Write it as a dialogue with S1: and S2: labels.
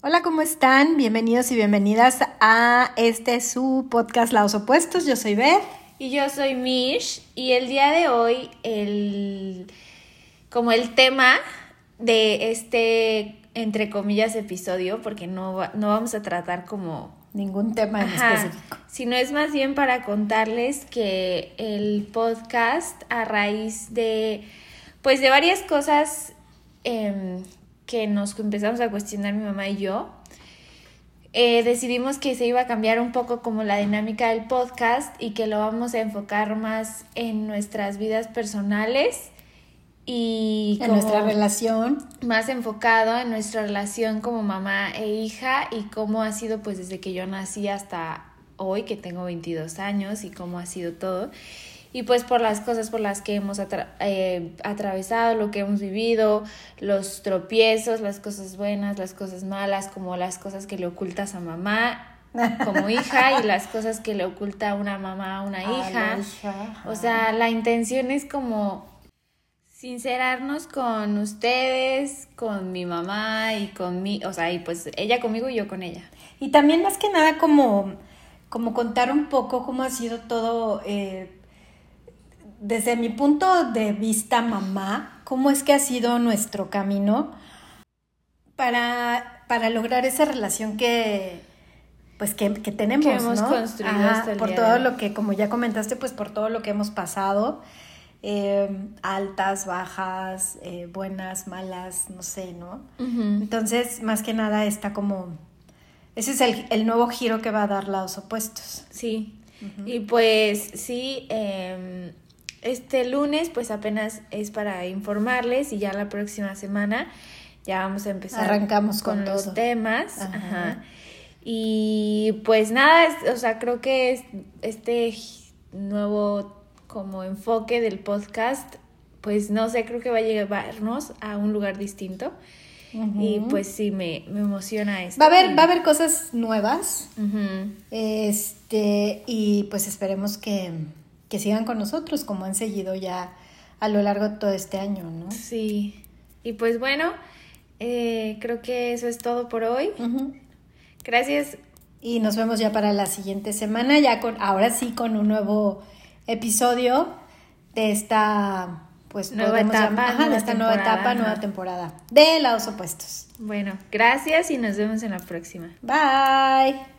S1: Hola, ¿cómo están? Bienvenidos y bienvenidas a este su podcast Lados Opuestos. Yo soy Beth.
S2: Y yo soy Mish. Y el día de hoy, el como el tema de este, entre comillas, episodio, porque no, no vamos a tratar como
S1: ningún tema en específico.
S2: Sino es más bien para contarles que el podcast a raíz de, pues de varias cosas em, que nos empezamos a cuestionar mi mamá y yo, eh, decidimos que se iba a cambiar un poco como la dinámica del podcast y que lo vamos a enfocar más en nuestras vidas personales y
S1: en nuestra relación.
S2: más enfocado en nuestra relación como mamá e hija y cómo ha sido pues desde que yo nací hasta hoy que tengo 22 años y cómo ha sido todo y pues por las cosas por las que hemos eh, atravesado, lo que hemos vivido, los tropiezos, las cosas buenas, las cosas malas, como las cosas que le ocultas a mamá como hija y las cosas que le oculta una mamá a una hija. O sea, la intención es como sincerarnos con ustedes, con mi mamá y con mi, o sea, y pues ella conmigo y yo con ella.
S1: Y también más que nada como, como contar un poco cómo ha sido todo eh, desde mi punto de vista mamá, cómo es que ha sido nuestro camino para, para lograr esa relación que, pues que, tenemos,
S2: que hemos construido
S1: por todo lo que, como ya comentaste, pues por todo lo que hemos pasado, eh, altas, bajas, eh, buenas, malas, no sé, ¿no? Entonces, más que nada está como, ese es el, el, nuevo giro que va a dar los opuestos.
S2: Sí, y pues sí, eh, este lunes pues apenas es para informarles y ya la próxima semana ya vamos a empezar
S1: Arrancamos
S2: con, los temas. Ajá. Y pues nada, o sea, creo que es este nuevo como enfoque del podcast, pues no sé, creo que va a llevarnos a un lugar distinto. Y pues sí, me, me, emociona esto.
S1: Va a haber, va a haber cosas nuevas. Este, y pues esperemos que, que sigan con nosotros como han seguido ya a lo largo de todo este año, ¿no?
S2: Sí. Y pues bueno, eh, creo que eso es todo por hoy. Gracias.
S1: Y nos vemos ya para la siguiente semana, ya con, ahora sí, con un nuevo episodio de esta, pues,
S2: nueva etapa,
S1: de esta nueva etapa, nueva temporada de Lados Opuestos.
S2: Bueno, gracias y nos vemos en la próxima.
S1: Bye.